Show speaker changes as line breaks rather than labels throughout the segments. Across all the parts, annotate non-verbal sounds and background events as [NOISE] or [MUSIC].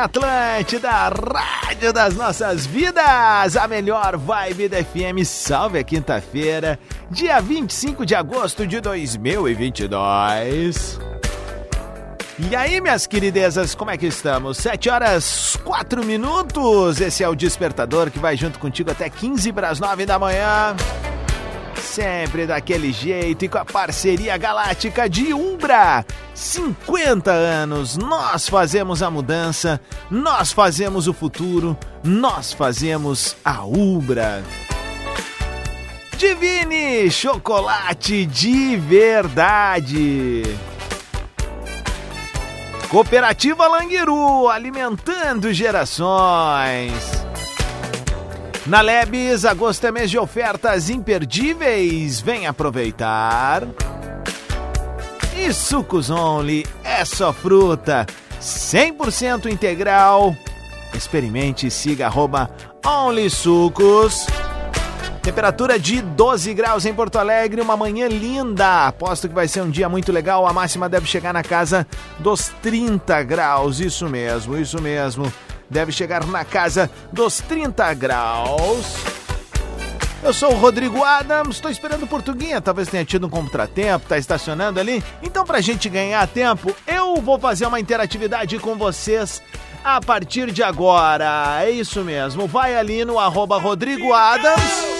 Atlântida, rádio das nossas vidas, a melhor vibe da FM. Salve a quinta-feira, dia 25 de agosto de 2022. E aí, minhas queridezas, como é que estamos? 7 horas 4 minutos. Esse é o despertador que vai junto contigo até 15 para as 9 da manhã. Sempre daquele jeito e com a parceria galáctica de Umbra. 50 anos, nós fazemos a mudança, nós fazemos o futuro, nós fazemos a Umbra. Divine chocolate de verdade. Cooperativa Languiru, alimentando gerações. Na Lebes, agosto é mês de ofertas imperdíveis. Vem aproveitar. E Sucos Only é só fruta, 100% integral. Experimente e siga arroba Only Sucos. Temperatura de 12 graus em Porto Alegre, uma manhã linda. Aposto que vai ser um dia muito legal. A máxima deve chegar na casa dos 30 graus. Isso mesmo, isso mesmo deve chegar na casa dos 30 graus. Eu sou o Rodrigo Adams, estou esperando o Portuguinha, talvez tenha tido um contratempo, tá estacionando ali. Então, pra gente ganhar tempo, eu vou fazer uma interatividade com vocês a partir de agora. É isso mesmo, vai ali no arroba Rodrigo Adams.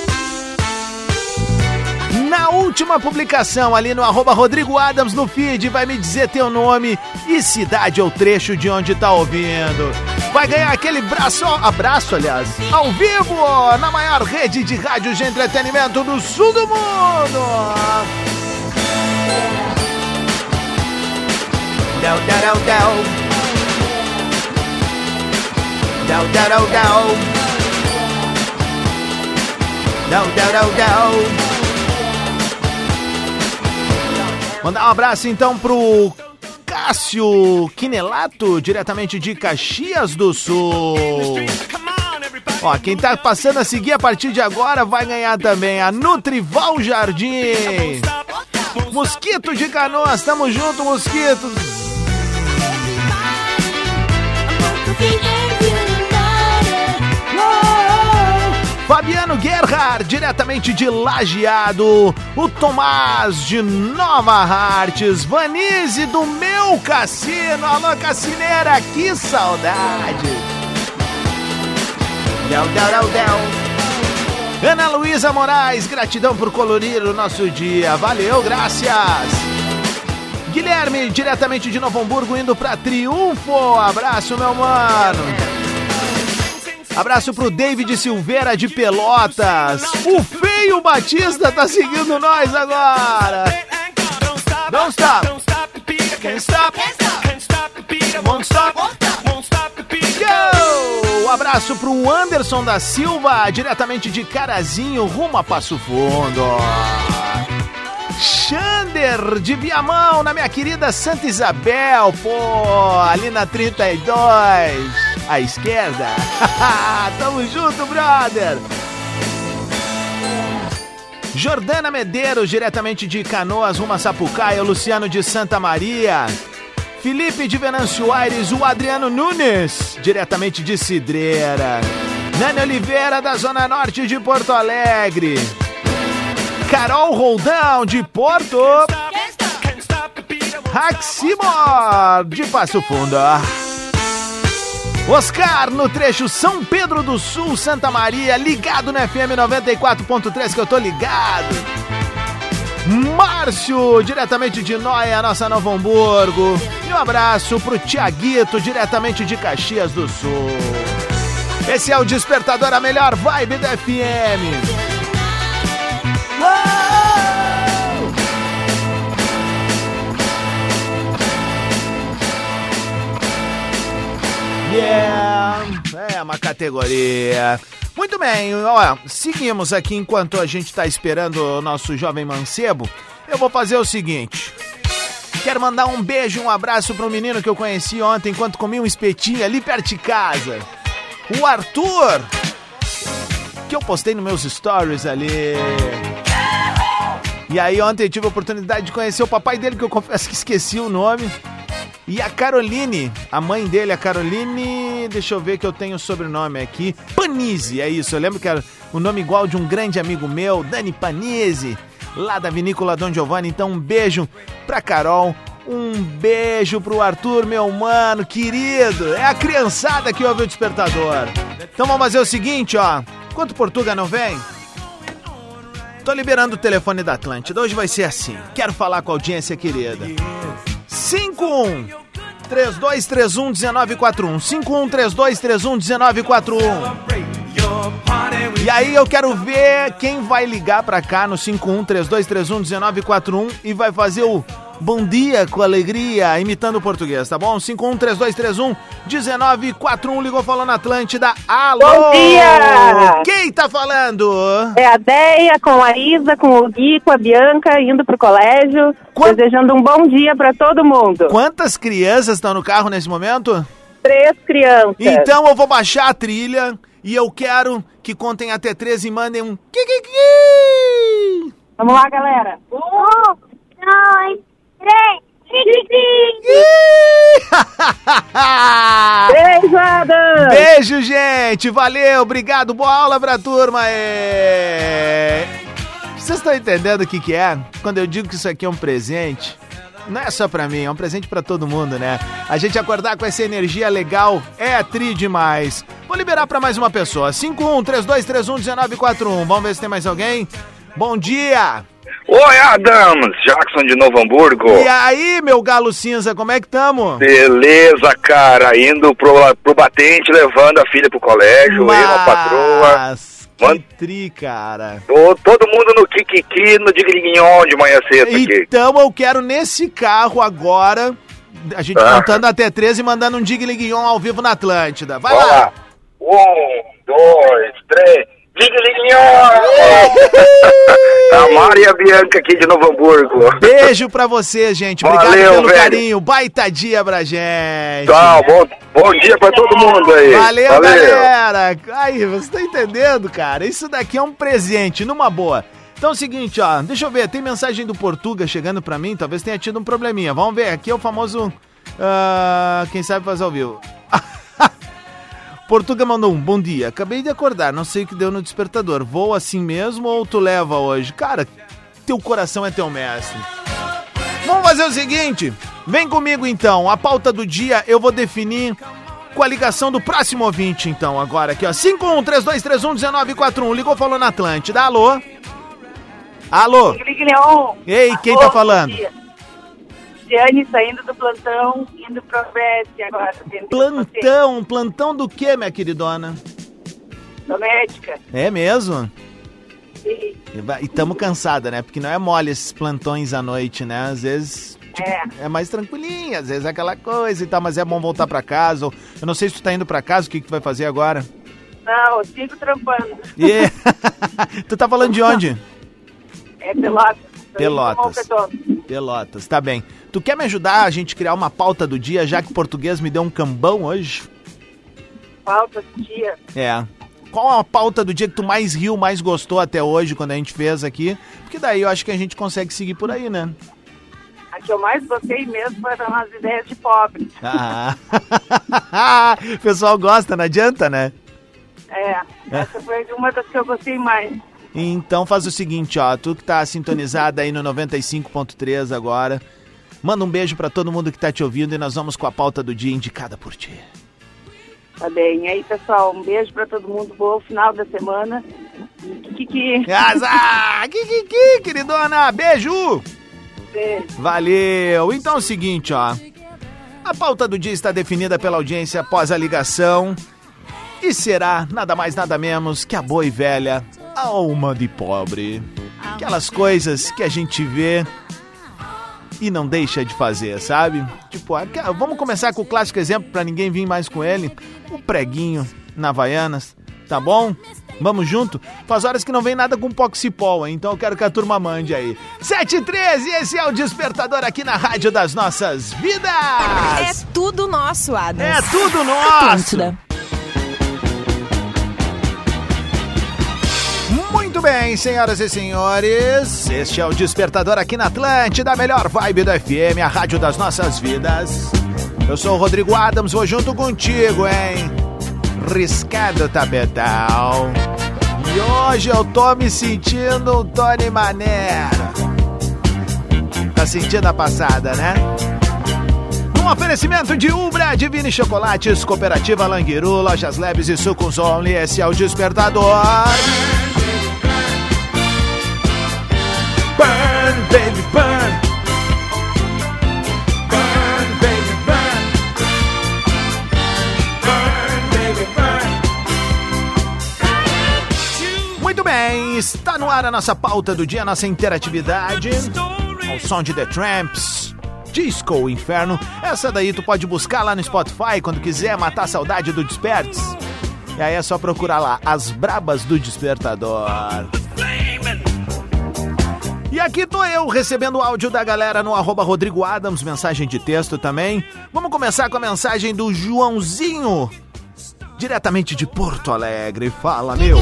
Última publicação, ali no arroba Rodrigo Adams no feed, vai me dizer teu nome e cidade ou trecho de onde tá ouvindo. Vai ganhar aquele braço, abraço, aliás, ao vivo, na maior rede de rádios de entretenimento do sul do mundo. Dow, dow, dow, dow. Dow, dow, dow, dow. Mandar um abraço então pro Cássio Quinelato, diretamente de Caxias do Sul. Ó, quem tá passando a seguir a partir de agora vai ganhar também a Nutrival Jardim. Mosquito de Canoas, tamo junto, mosquitos. Fabiano Gerhard, diretamente de Lajeado. O Tomás de Nova Artes. Vanise do meu cassino. Alô, cassineira, que saudade. Del, del, del, del. Ana Luísa Moraes, gratidão por colorir o nosso dia. Valeu, graças. Guilherme, diretamente de Novo Hamburgo, indo para Triunfo. Abraço, meu mano. Abraço pro David Silveira de Pelotas. O feio Batista tá seguindo nós agora. Don't stop. Can't stop. Won't stop. Yo! Um abraço pro Anderson da Silva, diretamente de Carazinho, rumo a Passo Fundo. Xander de Viamão, na minha querida Santa Isabel, pô, ali na 32, à esquerda. [LAUGHS] Tamo junto, brother. Jordana Medeiros, diretamente de Canoas, rumo a Sapucaia, o Luciano de Santa Maria. Felipe de Venâncio Aires, o Adriano Nunes, diretamente de Cidreira. Nani Oliveira, da Zona Norte de Porto Alegre. Carol Roldão, de Porto. Raximor, de Passo Fundo. Oscar no trecho São Pedro do Sul, Santa Maria, ligado no FM 94.3 que eu tô ligado. Márcio, diretamente de Noia, nossa Novo Hamburgo. E um abraço pro Tiaguito, diretamente de Caxias do Sul. Esse é o Despertador, a melhor vibe da FM. Yeah, é uma categoria. Muito bem, ó, seguimos aqui enquanto a gente está esperando o nosso jovem mancebo. Eu vou fazer o seguinte. Quero mandar um beijo, um abraço para um menino que eu conheci ontem enquanto comia um espetinho ali perto de casa. O Arthur, que eu postei nos meus stories ali. E aí ontem eu tive a oportunidade de conhecer o papai dele, que eu confesso que esqueci o nome. E a Caroline, a mãe dele, a Caroline, deixa eu ver que eu tenho o sobrenome aqui, Panise, é isso. Eu lembro que era o nome igual de um grande amigo meu, Dani Panise, lá da Vinícola Dom Giovanni. Então um beijo pra Carol, um beijo pro Arthur, meu mano, querido. É a criançada que ouve o despertador. Então vamos fazer o seguinte, ó. Enquanto Portuga não vem, tô liberando o telefone da Atlântida. Hoje vai ser assim. Quero falar com a audiência querida. 51 3231 1941 51 3231 1941 E aí eu quero ver quem vai ligar pra cá no 51 3231 1941 e vai fazer o Bom dia com alegria, imitando o português, tá bom? 513231 1941 ligou falando Atlântida. Alô!
Bom dia!
Quem tá falando?
É a Deia com a Isa, com o Gui, com a Bianca, indo pro colégio.
Quant-
Desejando um bom dia pra todo mundo.
Quantas crianças estão no carro nesse momento?
Três crianças.
Então eu vou baixar a trilha e eu quero que contem até três e mandem um kikiki.
Vamos lá, galera.
Um, dois,
gente. Valeu, obrigado. Boa aula pra turma. É... Vocês estão entendendo o que, que é? Quando eu digo que isso aqui é um presente, não é só pra mim, é um presente pra todo mundo, né? A gente acordar com essa energia legal é tri demais. Vou liberar pra mais uma pessoa. 5132311941. Vamos ver se tem mais alguém. Bom dia!
Oi, Adams! Jackson de Novo Hamburgo.
E aí, meu galo cinza, como é que tamo?
Beleza, cara. Indo pro, pro batente, levando a filha pro colégio, eu, a patroa.
Mas, que
Mano.
tri, cara.
Tô- todo mundo no Kikiki, no Digriguinhon de manhã cedo aqui.
Então eu quero nesse carro agora, a gente
Ah.
contando até 13 e mandando um Digliguion ao vivo na Atlântida. Vai
Vamos
lá.
lá. Um, dois, três. Digriguinhon! a Mari e a Bianca aqui de Novo Hamburgo.
Beijo pra você, gente. Obrigado
Valeu,
pelo
velho.
carinho. Baita dia pra gente.
Tchau, bom, bom dia pra todo mundo aí.
Valeu, galera. Aí, você tá entendendo, cara? Isso daqui é um presente, numa boa. Então é o seguinte, ó, deixa eu ver, tem mensagem do Portuga chegando pra mim, talvez tenha tido um probleminha. Vamos ver, aqui é o famoso. ah, quem sabe fazer ao vivo. Portuga mandou um bom dia. Acabei de acordar, não sei o que deu no despertador. Vou assim mesmo ou tu leva hoje? Cara, teu coração é teu mestre. Vamos fazer o seguinte, vem comigo então. A pauta do dia eu vou definir com a ligação do próximo ouvinte, então, agora aqui, ó. 5132311941. Ligou, falou na Atlântida. Alô? Alô? Ei, quem tá falando?
Diane saindo do plantão, indo pro Oeste agora.
Plantão, plantão do que, minha queridona?
Doméstica.
É mesmo?
E,
E E tamo cansada, né? Porque não é mole esses plantões à noite, né? Às vezes
é,
é mais tranquilinho, às vezes é aquela coisa e tal, mas é bom voltar pra casa. Eu não sei se tu tá indo pra casa, o que, que tu vai fazer agora?
não, eu sigo trampando.
E... [LAUGHS] tu tá falando de onde?
É Pelotas.
Pelotas. Pelotas, tá bem. Tu quer me ajudar a gente criar uma pauta do dia, já que o português me deu um cambão hoje?
Falta dia.
É. Qual a pauta do dia que tu mais riu, mais gostou até hoje, quando a gente fez aqui? Porque daí eu acho que a gente consegue seguir por aí, né?
A que eu mais gostei mesmo foram as ideias de pobre.
Ah. [LAUGHS] o pessoal gosta, não adianta, né?
É, essa foi uma das que eu gostei mais.
Então faz o seguinte, ó, tu que tá sintonizada aí no 95.3 agora, manda um beijo pra todo mundo que tá te ouvindo e nós vamos com a pauta do dia indicada por ti.
Tá bem. E aí, pessoal, um beijo pra todo mundo. Bom final da semana. Kiki. [LAUGHS]
Azar! Kikiki, queridona! Beijo!
Beijo.
Valeu! Então é o seguinte, ó. A pauta do dia está definida pela audiência após a ligação e será nada mais nada menos que a boa e velha alma de pobre. Aquelas coisas que a gente vê e não deixa de fazer, sabe? Tipo, vamos começar com o clássico exemplo para ninguém vir mais com ele. O preguinho na Havaianas, tá bom? Vamos junto? Faz horas que não vem nada com Poxipol, hein? então eu quero que a turma mande aí. 7 e 13, esse é o Despertador aqui na Rádio das Nossas
É
Vidas!
tudo nosso, Adams.
É tudo nosso!
Atlântida.
Muito bem, senhoras e senhores, este é o Despertador aqui na Atlântida, a melhor vibe do FM, a rádio das nossas vidas. Eu sou o Rodrigo Adams, vou junto contigo, hein? Riscado Tabetal. E hoje eu tô me sentindo um Tony Manera. Tá sentindo a passada, né? Um oferecimento de Ubra, Divine Chocolates, Cooperativa Languiru, Lojas Leves e Sucos Only. Esse é o Despertador. Está no ar a nossa pauta do dia, a nossa interatividade. Ao som de The Tramps. Disco Inferno. Essa daí tu pode buscar lá no Spotify quando quiser matar a saudade do Despertes. E aí é só procurar lá, As Brabas do Despertador. E aqui tô eu recebendo o áudio da galera no arroba Rodrigo Adams, mensagem de texto também. Vamos começar com a mensagem do Joãozinho, diretamente de Porto Alegre. Fala, meu.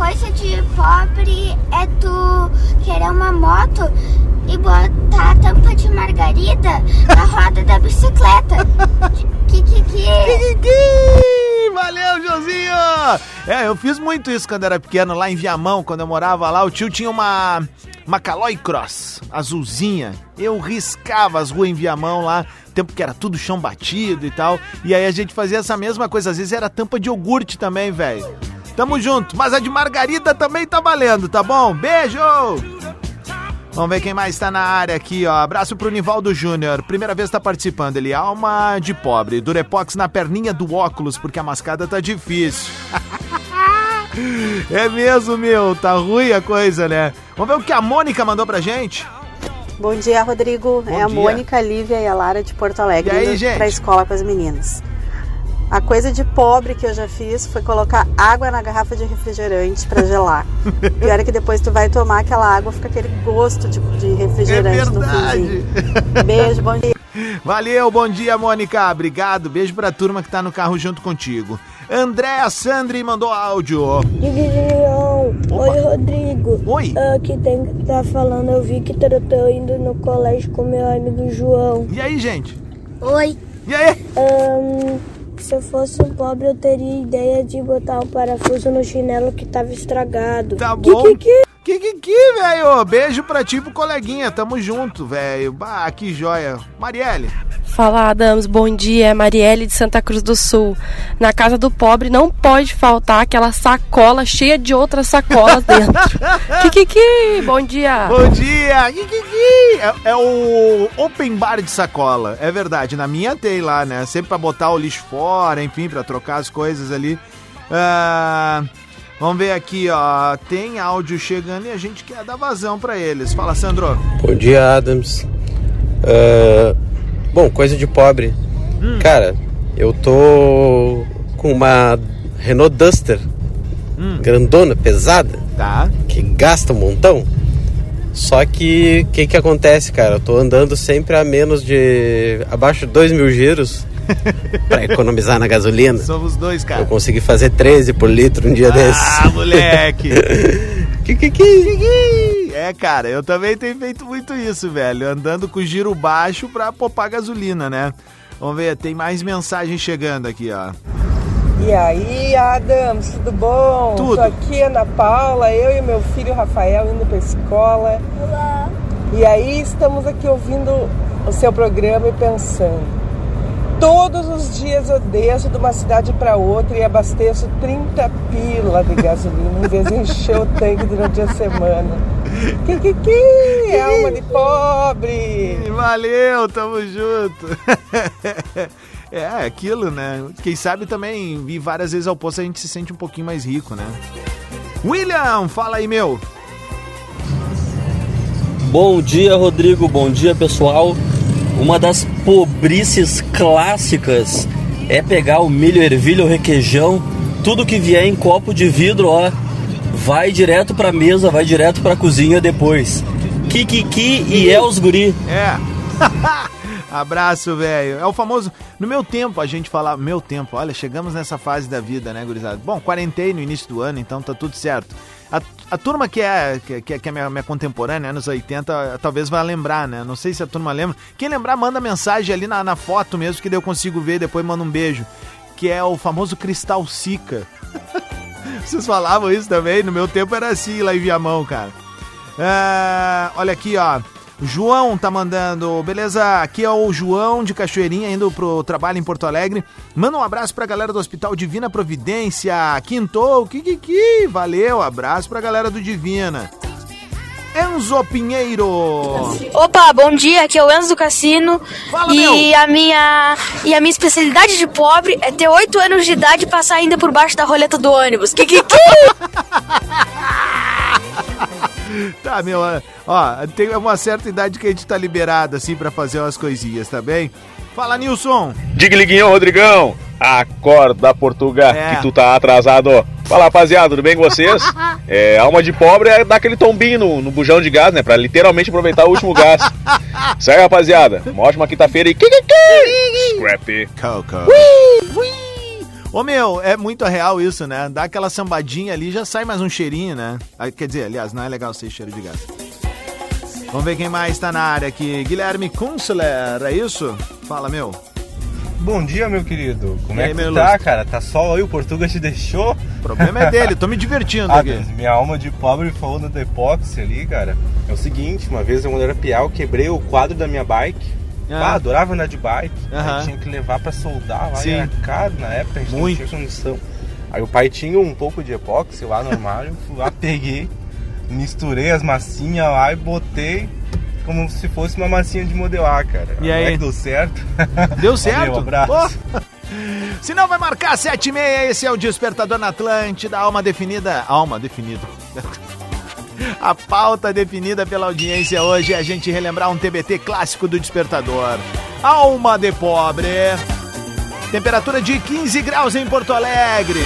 Coisa de pobre é tu querer uma moto e botar a tampa de margarida na roda da bicicleta. Que que que?
Valeu, Joãozinho! É, eu fiz muito isso quando era pequeno, lá em Viamão, quando eu morava lá. O tio tinha uma, uma Caloi Cross azulzinha. Eu riscava as ruas em Viamão lá, tempo que era tudo chão batido e tal. E aí a gente fazia essa mesma coisa. Às vezes era tampa de iogurte também, velho. Tamo junto. Mas a de margarida também tá valendo, tá bom? Beijo! Vamos ver quem mais tá na área aqui, ó. Abraço pro Nivaldo Júnior. Primeira vez tá participando. Ele, alma de pobre. Durepox na perninha do óculos, porque a mascada tá difícil. [LAUGHS] é mesmo, meu. Tá ruim a coisa, né? Vamos ver o que a Mônica mandou pra gente.
Bom dia, Rodrigo.
Bom
é a
dia.
Mônica, a Lívia e a Lara de Porto Alegre
E aí, gente?
pra escola com as meninas. A coisa de pobre que eu já fiz foi colocar água na garrafa de refrigerante pra gelar. [LAUGHS] Pior é que depois tu vai tomar aquela água, fica aquele gosto de, de refrigerante
É
no
verdade.
finzinho. Beijo, bom dia. [LAUGHS]
Valeu, bom dia, Mônica. Obrigado. Beijo pra turma que tá no carro junto contigo. Andréa Sandri mandou áudio.
Oi Rodrigo.
Oi.
Aqui tem que tá falando, eu vi que eu tô indo no colégio com meu amigo João.
E aí, gente?
Oi.
E aí?
Ahn, se eu fosse um pobre, eu teria ideia de botar um parafuso no chinelo que tava estragado.
Tá bom.
que, que?
Que que que, velho? Beijo pra ti pro coleguinha. Tamo junto, velho. Bah, que joia. Marielle.
Fala, Adams, bom dia. É Marielle de Santa Cruz do Sul. Na casa do pobre não pode faltar aquela sacola cheia de outras sacolas dentro. [LAUGHS] Kikiki, bom dia.
Bom dia! Que? É, é o open bar de sacola. É verdade. Na minha tem lá, né? Sempre pra botar o lixo fora, enfim, pra trocar as coisas ali. Ah, vamos ver aqui, ó. Tem áudio chegando e a gente quer dar vazão pra eles. Fala, Sandro.
Bom dia, Adams. Ah, bom, coisa de pobre. Cara, eu tô com uma Renault Duster grandona, pesada,
Tá.
que gasta um montão. Só que o que que acontece, cara? Eu tô andando sempre a menos de. abaixo de 2 mil giros [LAUGHS] pra economizar na gasolina.
Somos dois,
Eu
cara.
consegui fazer 13 por litro um dia desses.
Ah, moleque! [LAUGHS]
Que que que?
Kiki! É, cara, eu também tenho feito muito isso, velho. Andando com giro baixo pra poupar gasolina, né? Vamos ver, tem mais mensagem chegando aqui, ó.
E aí, Adams, tudo bom?
Tudo.
Tô aqui, Ana Paula, eu e meu filho Rafael indo pra escola. E aí estamos aqui ouvindo o seu programa e pensando. Todos os dias eu desço de uma cidade para outra e abasteço 30 pila de gasolina em vez de encher o tanque durante a semana. Que que que? Alma de pobre!
Valeu, tamo junto. [LAUGHS] É, aquilo, né? Quem sabe também ir várias vezes ao posto a gente se sente um pouquinho mais rico, né? William, fala aí, meu.
Bom dia, Rodrigo. Bom dia, pessoal. Uma das pobrices clássicas é pegar o milho, ervilha, o requeijão, tudo que vier em copo de vidro, ó, vai direto pra mesa, vai direto pra cozinha depois. Kikiki e é os guri.
É. [LAUGHS] Abraço, velho. É o famoso. No meu tempo, a gente falava. Meu tempo, olha, chegamos nessa fase da vida, né, gurizada? Bom, quarentei no início do ano, então tá tudo certo. A, a turma que é, que, que é minha, minha contemporânea, anos 80, talvez vai lembrar, né? Não sei se a turma lembra. Quem lembrar, manda mensagem ali na, na foto mesmo, que daí eu consigo ver e depois manda um beijo. Que é o famoso Cristal Sica. [LAUGHS] Vocês falavam isso também? No meu tempo era assim, lá em Viamão, cara. Ah, olha aqui, ó. João tá mandando, beleza? Aqui é o João de Cachoeirinha, indo pro trabalho em Porto Alegre. Manda um abraço pra galera do Hospital Divina Providência. Quintou, Kikiki. Valeu, abraço pra galera do Divina. Enzo Pinheiro.
Opa, bom dia, aqui é o Enzo do Cassino.
Fala,
e
meu.
a minha e a minha especialidade de pobre é ter 8 anos de idade e passar ainda por baixo da roleta do ônibus. Que que que? [LAUGHS]
Tá, meu, ó, tem uma certa idade que a gente tá liberado, assim, pra fazer umas coisinhas, tá bem? Fala, Nilson.
Diga, Liguinho, Rodrigão. Acorda, Portugal,
É.
que tu tá atrasado. Fala, rapaziada, tudo bem com vocês? [LAUGHS] É, alma de pobre é dar aquele tombinho no, no bujão de gás, né? Pra literalmente aproveitar o último gás. [LAUGHS] Isso aí, rapaziada. Uma ótima quinta-feira e... Scrappy.
Coco. Ô meu, é muito real isso, né? Dá aquela sambadinha ali já sai mais um cheirinho, né? Ah, Quer dizer, aliás, não é legal ser cheiro de gás. Vamos ver quem mais tá na área aqui. Guilherme Kunstler, é isso? Fala, meu.
Bom dia, meu querido. Como
E
é
aí,
que tu tá, cara? Tá sol aí, o Portuga te deixou?
O problema é dele, tô me divertindo [LAUGHS]
ah,
aqui.
Minha alma de pobre falando do epóxi ali, cara. É o seguinte, uma vez eu, quando era piau, quebrei o quadro da minha bike.
Ah.
Ah, adorava andar de bike. Tinha que levar pra soldar lá,
Sim.
e era caro na época, a gente
Muito.
não tinha condição. Aí o pai tinha um pouco de epóxi lá no armário, fui lá, peguei, misturei as massinhas lá e botei como se fosse uma massinha de modelar, cara.
E aí?
É deu certo. [LAUGHS]
Deu certo?
Valeu, abraço.
Pô. Se não vai marcar 7 e meia, esse é o Despertador na Atlântida, alma definida. Alma definida. [LAUGHS] A pauta definida pela audiência hoje é a gente relembrar um TBT clássico do Despertador. Alma de Pobre. Temperatura de 15 graus em Porto Alegre.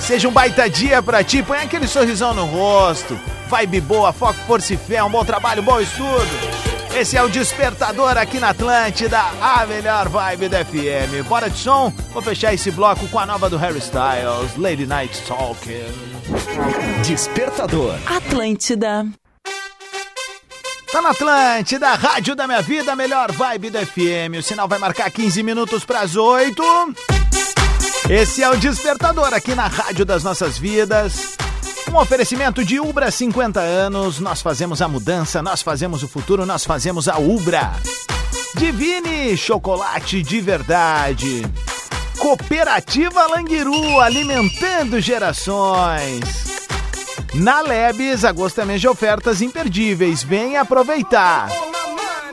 Seja um baita dia pra ti, põe aquele sorrisão no rosto. Vibe boa, foco, força e fé, um bom trabalho, um bom estudo. Esse é o Despertador aqui na Atlântida, a melhor vibe da FM. Bora de som? Vou fechar esse bloco com a nova do Harry Styles, Lady Night Talking.
Despertador.
Atlântida.
Tá na Atlântida, Rádio da Minha Vida, a melhor vibe da FM. O sinal vai marcar 15 minutos pras 8. Esse é o Despertador aqui na Rádio das Nossas Vidas. Um oferecimento de Ubra 50 anos. Nós fazemos a mudança, nós fazemos o futuro, nós fazemos a Ubra. Divine Chocolate de Verdade. Cooperativa Languiru, alimentando gerações. Na Lebes, agosto é mês de ofertas imperdíveis. Vem aproveitar.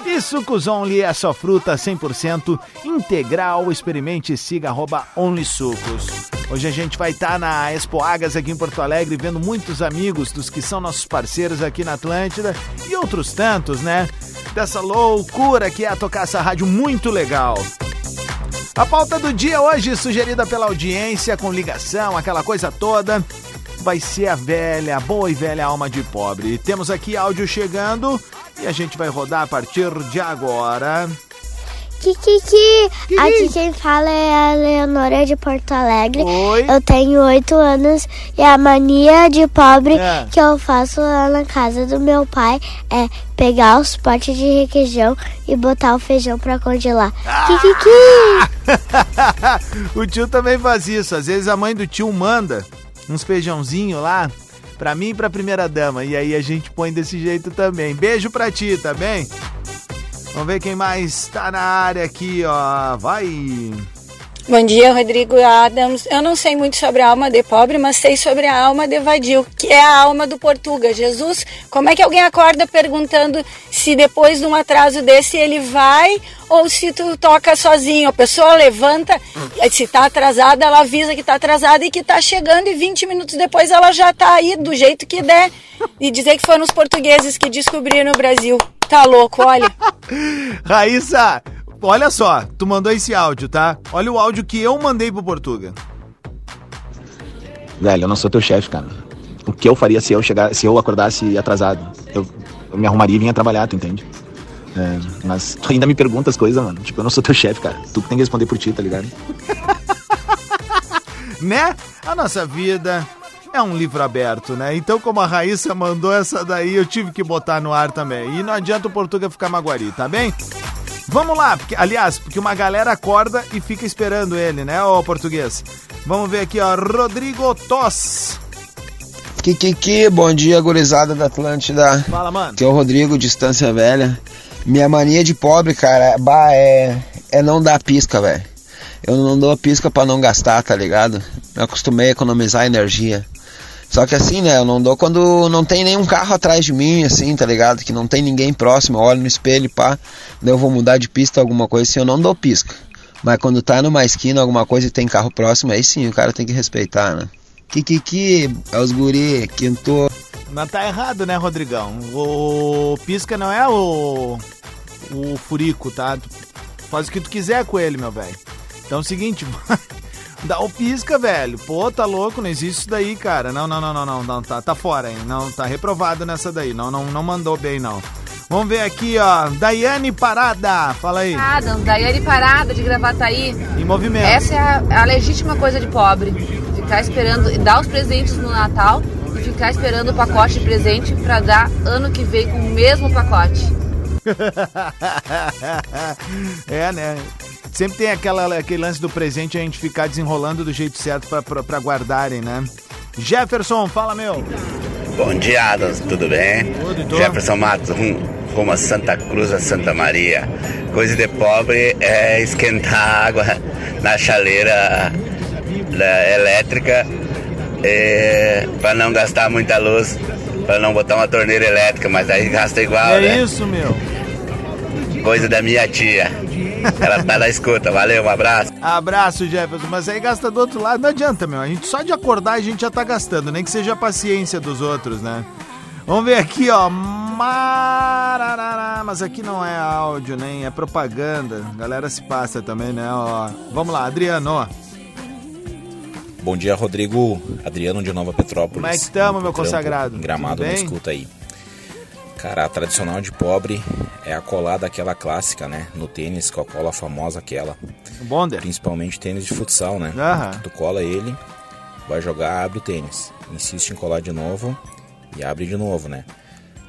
E Sucos Only é só fruta 100% integral. Experimente e siga arroba Only Sucos. Hoje a gente vai estar na Expo Agas aqui em Porto Alegre, vendo muitos amigos dos que são nossos parceiros aqui na Atlântida e outros tantos, né? Dessa loucura que é tocar essa rádio muito legal. A pauta do dia hoje, sugerida pela audiência, com ligação, aquela coisa toda, vai ser a velha, boa e velha alma de pobre. Temos aqui áudio chegando e a gente vai rodar a partir de agora.
Kikiki, aqui quem fala é a Leonora de Porto Alegre.
Oi.
Eu tenho oito anos e a mania de pobre
É.
que eu faço lá na casa do meu pai é pegar os potes de requeijão e botar o feijão pra congelar. Kikiki! [LAUGHS]
o tio também faz isso. Às vezes a mãe do tio manda uns feijãozinho lá pra mim e pra primeira dama. E aí a gente põe desse jeito também. Beijo pra ti, tá bem? Vamos ver quem mais tá na área aqui, ó. Vai.
Bom dia, Rodrigo Adams. Eu não sei muito sobre a alma de pobre, mas sei sobre a alma de vadio, que é a alma do Portuga. Jesus, como é que alguém acorda perguntando se depois de um atraso desse ele vai ou se tu toca sozinho? A pessoa levanta, se tá atrasada, ela avisa que tá atrasada e que tá chegando e 20 minutos depois ela já tá aí do jeito que der. E dizer que foram os portugueses que descobriram o Brasil. Tá louco, olha. [LAUGHS]
Raíssa, olha só, tu mandou esse áudio, tá? Olha o áudio que eu mandei pro Portuga.
Velho, eu não sou teu chefe, cara. O que eu faria se eu chegar, se eu acordasse atrasado? Eu, eu me arrumaria e vinha trabalhar, tu entende? É, mas tu ainda me pergunta as coisas, mano. Tipo, eu não sou teu chefe, cara. Tu que tem que responder por ti, tá ligado? [LAUGHS]
né? A nossa vida é um livro aberto, né? Então, como a Raíssa mandou essa daí, eu tive que botar no ar também. E não adianta o Portuga ficar maguari, tá bem? Vamos lá, porque, aliás, porque uma galera acorda e fica esperando ele, né, ô português? Vamos ver aqui, ó, Rodrigo Toss.
Kikiki, bom dia, gurizada da Atlântida.
Fala, mano.
Que é o Rodrigo, Distância Velha. Minha mania de pobre, cara, bah, é, é não dar pisca, velho. Eu não dou pisca pra não gastar, tá ligado? Eu acostumei a economizar energia. Só que assim, né, eu não dou quando não tem nenhum carro atrás de mim, assim, tá ligado? Que não tem ninguém próximo, eu olho no espelho, pá, daí eu vou mudar de pista, alguma coisa assim, eu não dou pisca. Mas quando tá numa esquina, alguma coisa e tem carro próximo, aí sim, o cara tem que respeitar, né? Kikiki, é os guri, quinto.
Mas tá errado, né, Rodrigão? O pisca não é o. o furico, tá? Faz o que tu quiser com ele, meu velho. Então é o seguinte, [LAUGHS] dá o pisca, velho. Pô, tá louco, não existe isso daí, cara. Não, não, não, não, não, não tá, tá fora, hein? Não, tá reprovado nessa daí. Não, não, não mandou bem, não. Vamos ver aqui, ó. Daiane Parada, fala aí.
Adam, Daiane Parada de Gravataí.
Em movimento.
Essa é a, a legítima coisa de pobre. Ficar esperando, dar os presentes no Natal e ficar esperando o pacote de presente pra dar ano que vem com o mesmo pacote. [LAUGHS]
é, né? Sempre tem aquela, aquele lance do presente a gente ficar desenrolando do jeito certo pra guardarem, né? Jefferson, fala meu.
Bom dia, Adams, tudo bem?
Tudo, tu?
Jefferson Matos, rum, rumo a Santa Cruz, a Santa Maria. Coisa de pobre é esquentar água na chaleira da- elétrica é, para não gastar muita luz, para não botar uma torneira elétrica, mas aí gasta igual,
é
né?
isso, meu.
Coisa da minha tia. Ela tá na escuta, valeu, um abraço.
Abraço, Jefferson. Mas aí gasta do outro lado. Não adianta, meu. A gente só de acordar a gente já tá gastando, nem que seja a paciência dos outros, né? Vamos ver aqui, ó. Marará, mas aqui não é áudio, nem é propaganda. A galera se passa também, né? Ó. Vamos lá, Adriano, ó.
Bom dia, Rodrigo. Adriano de Nova Petrópolis.
Como é que tamo, meu
Trampo,
consagrado?
Gramado na escuta aí. Cara, a tradicional de pobre é a colada aquela clássica, né? No tênis, com a cola famosa aquela.
Bonder.
Principalmente tênis de futsal, né?
Aham.
Tu cola ele, vai jogar, abre o tênis. Insiste em colar de novo e abre de novo, né?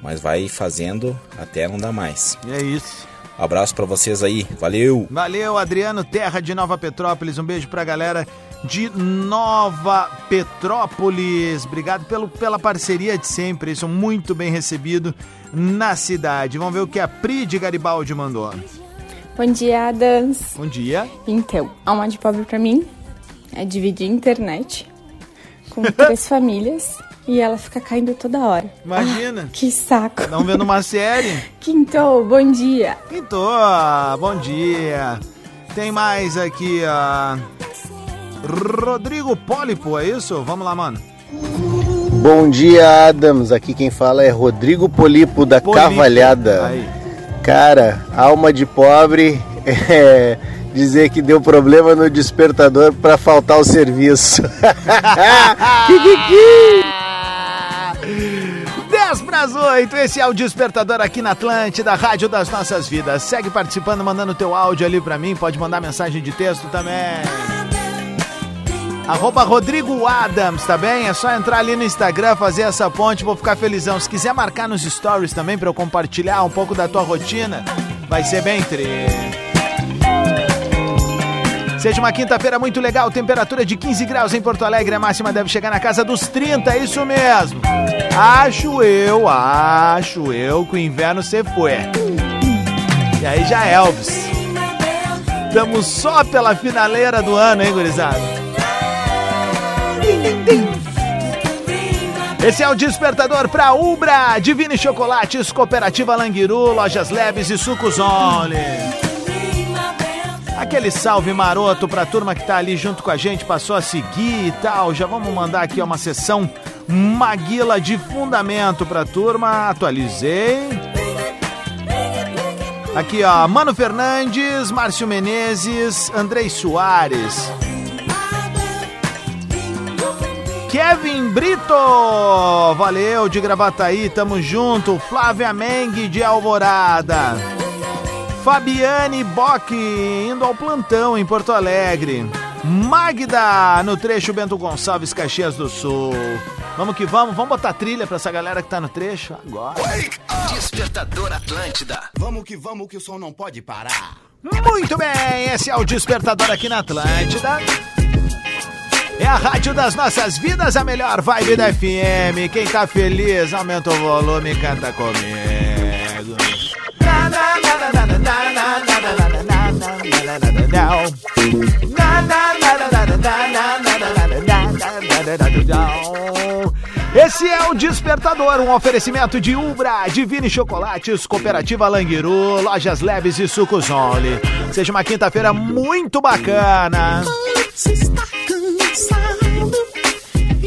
Mas vai fazendo até não dar mais.
E é isso.
Abraço pra vocês aí. Valeu!
Valeu, Adriano, terra de Nova Petrópolis. Um beijo pra galera de Nova Petrópolis. Obrigado pelo, pela parceria de sempre. Isso muito bem recebido na cidade. Vamos ver o que a Pri de Garibaldi mandou.
Bom dia, Adams.
Bom dia.
Então, alma de pobre pra mim é dividir a internet com [LAUGHS] três famílias e ela fica caindo toda hora.
Imagina.
Ah, que saco.
Estão vendo uma série? [LAUGHS]
Quintou, bom dia.
Quintou, bom dia. Tem mais aqui, ó. Rodrigo Pólipo, é isso? Vamos lá, mano.
Bom dia, Adams. Aqui quem fala é Rodrigo Polipo da
Polipo.
Cavalhada.
Aí.
Cara, alma de pobre [LAUGHS] é dizer que deu problema no despertador para faltar o serviço.
10 para as 8, esse é o Despertador aqui na Atlântida, Rádio das Nossas Vidas. Segue participando, mandando teu áudio ali pra mim, pode mandar mensagem de texto também. Arroba Rodrigo Adams, tá bem? É só entrar ali no Instagram, fazer essa ponte, vou ficar felizão. Se quiser marcar nos stories também pra eu compartilhar um pouco da tua rotina, vai ser bem tri. Seja uma quinta-feira muito legal, temperatura de 15 graus em Porto Alegre, a máxima deve chegar na casa dos 30, é isso mesmo. Acho eu, acho eu que o inverno se foi. E aí já é Elvis. Estamos só pela finaleira do ano, hein, gurizada? Esse é o despertador para Ubra, Divine Chocolates, Cooperativa Languiru, Lojas Leves e Sucos Only. Aquele salve maroto pra turma que tá ali junto com a gente, passou a seguir e tal. Já vamos mandar aqui uma sessão Maguila de fundamento pra turma. Atualizei. Aqui, ó, Mano Fernandes, Márcio Menezes, Andrei Soares. Kevin Brito, valeu, de Gravataí, tamo junto. Flávia Mengue, de Alvorada. Fabiane Bock, indo ao plantão em Porto Alegre. Magda, no trecho Bento Gonçalves, Caxias do Sul. Vamos que vamos, vamos botar trilha pra essa galera que tá no trecho agora.
Despertador Atlântida.
Vamos que vamos que o som não pode parar.
Muito bem, esse é o Despertador aqui na Atlântida. É a rádio das nossas vidas, a melhor vibe da FM. Quem tá feliz, aumenta o volume e canta comigo. Esse é o Despertador, um oferecimento de Ubra, Divine Chocolates, Cooperativa Languiru, Lojas Leves e Sucos Only. Seja uma quinta-feira muito bacana.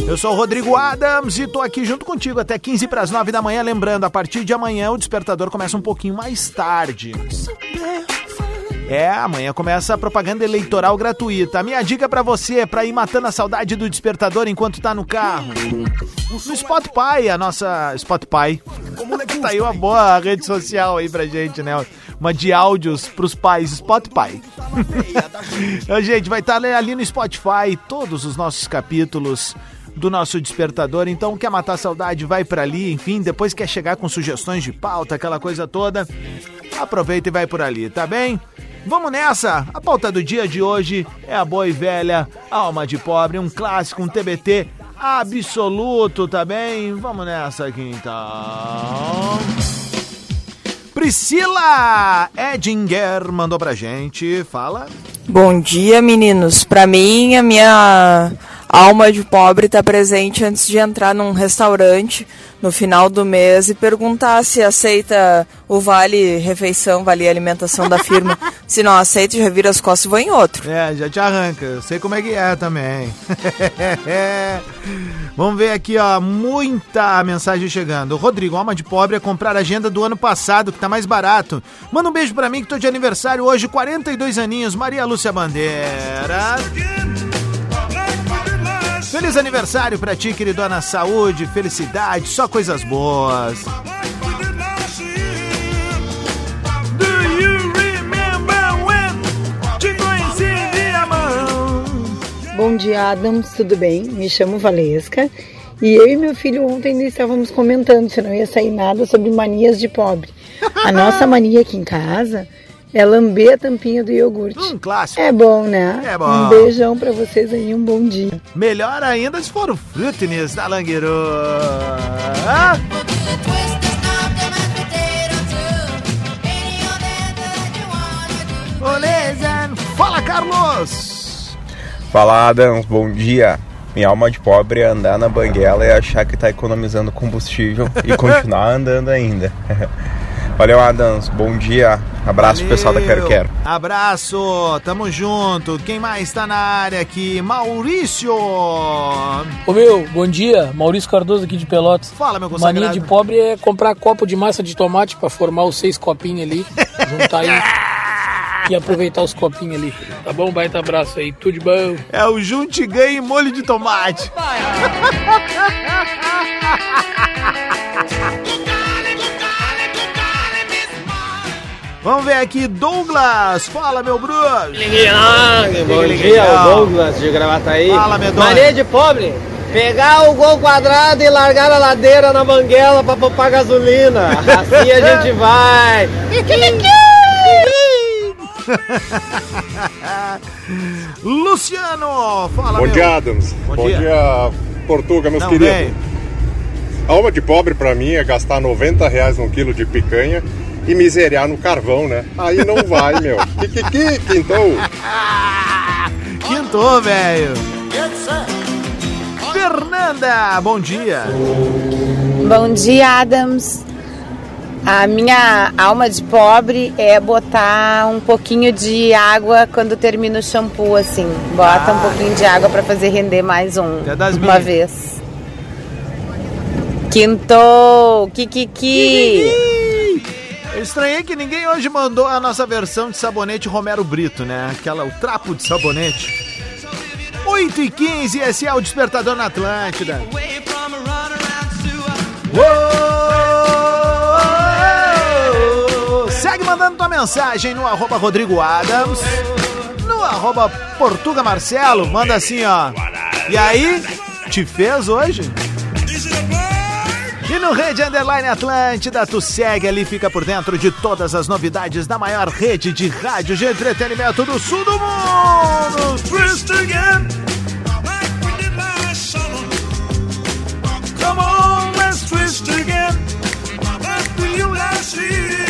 Eu sou o Rodrigo Adams e tô aqui junto contigo até 15 para as 9 da manhã. Lembrando, a partir de amanhã o despertador começa um pouquinho mais tarde. É, amanhã começa a propaganda eleitoral gratuita. A minha dica para você é para ir matando a saudade do despertador enquanto tá no carro. No Spotify, a nossa Spotify. tá aí uma boa rede social aí pra gente, né? Uma de áudios pros pais, Spotify. [LAUGHS] gente, vai estar ali no Spotify todos os nossos capítulos do nosso despertador. Então, quer matar a saudade, vai para ali. Enfim, depois quer chegar com sugestões de pauta, aquela coisa toda, aproveita e vai por ali, tá bem? Vamos nessa! A pauta do dia de hoje é a boa e velha Alma de Pobre, um clássico, um TBT absoluto, tá bem? Vamos nessa aqui então. Priscila Edinger mandou pra gente, fala.
Bom dia, meninos. Pra mim, a minha alma de pobre está presente antes de entrar num restaurante no final do mês e perguntar se aceita o vale refeição, vale alimentação da firma. [LAUGHS] se não aceita, já vira as costas e vou em outro.
É, já te arranca. Eu sei como é que é também. [LAUGHS] Vamos ver aqui, ó, muita mensagem chegando. Rodrigo, alma de pobre é comprar a agenda do ano passado, que tá mais barato. Manda um beijo pra mim que tô de aniversário hoje, 42 aninhos, Maria Lúcia Bandeira. Feliz aniversário pra ti, queridona. Saúde, felicidade, só coisas boas.
Bom dia, Adams, tudo bem? Me chamo Valesca e eu e meu filho ontem ainda estávamos comentando se não ia sair nada sobre manias de pobre. A nossa mania aqui em casa é lamber a tampinha do iogurte.
Um clássico.
É bom, né?
É bom.
Um beijão pra vocês aí, um bom dia.
Melhor ainda se for o Fruitness da Langueiro. Ah! Fala, Carlos!
Fala, Adams, bom dia. Minha alma de pobre é andar na banguela e achar que tá economizando combustível e continuar andando ainda. [LAUGHS] Valeu, Adams. Bom dia. Abraço pro pessoal da Quero Quero.
Abraço, tamo junto. Quem mais tá na área aqui? Maurício!
Ô meu, bom dia. Maurício Cardoso aqui de Pelotas.
Fala, meu consagrado.
Mania de pobre é comprar copo de massa de tomate pra formar os seis copinhos ali, [LAUGHS] juntar aí e aproveitar os copinhos ali. Tá bom? Baita abraço aí. Tudo de bom.
É o Junte Ganhe molho de tomate. [LAUGHS] Vamos ver aqui, Douglas. Fala, meu bruxo.
Bom dia, Douglas de Gravataí.
Fala, medonho.
Mania de pobre. Pegar o gol quadrado e largar na ladeira na banguela pra poupar gasolina. Assim a gente vai. [LAUGHS]
Luciano, fala,
Bom
meu.
dia, Adams.
Bom
Bom,
dia.
dia. Portuga, meus
Não,
queridos.
vem.
A alma de pobre pra mim é gastar 90 reais num quilo de picanha
e miserar no carvão, né? Aí não vai, meu. Que, que, que, quintou. [LAUGHS]
Quintou, velho. Fernanda, bom dia.
Bom dia, Adams. A minha alma de pobre é botar um pouquinho de água quando termina o shampoo, assim. Bota um pouquinho de água para fazer render mais um,
É das
uma
minhas.
vez. Quintou, kikiki.
Estranhei que ninguém hoje mandou a nossa versão de sabonete Romero Brito, né? Aquela, o trapo de sabonete. 8 e 15, esse é o Despertador na Atlântida. Uou! Segue mandando tua mensagem no arroba Rodrigo Adams, no arroba Portuga Marcelo, manda assim, ó. E aí, te fez hoje? E no Rede Underline Atlântida, tu segue ali, fica por dentro de todas as novidades da maior rede de rádio de entretenimento do sul do mundo. Come on, let's twist again. Do you last year?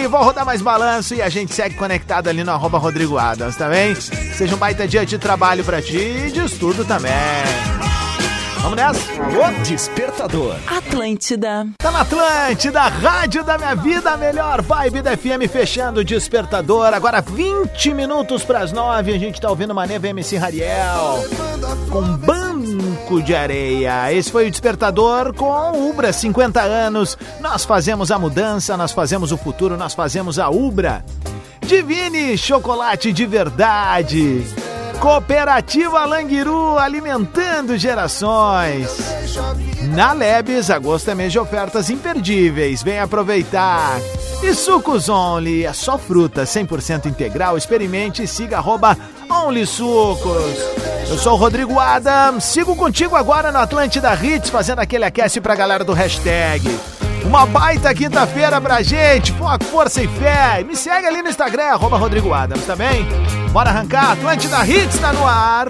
15, vou rodar mais balanço e a gente segue conectado ali no arroba Rodrigo Adams, tá bem? Seja um baita dia de trabalho pra ti e de estudo também. Vamos nessa? Ô,
Despertador.
Atlântida.
Tá na Atlântida, rádio da minha vida, a melhor vibe da FM fechando o despertador. Agora 20 minutos pras 9, a gente tá ouvindo Maneva MC Rariel com De Areia. Esse foi o despertador com Ubra, 50 anos. Nós fazemos a mudança, nós fazemos o futuro, nós fazemos a Ubra. Divine chocolate de verdade. Cooperativa Languiru alimentando gerações. Na Lebes, agosto é mês de ofertas imperdíveis. Vem aproveitar. E Sucos Only, é só fruta 100% integral. Experimente e siga arroba Only Sucos. Eu sou o Rodrigo Adams. Sigo contigo agora no Atlântida Hits, fazendo aquele aquece pra galera do hashtag. Uma baita quinta-feira pra gente, foco, força e fé. Me segue ali no Instagram, arroba Rodrigo Adams, tá bem? Bora arrancar, Atlântida Hits tá no ar.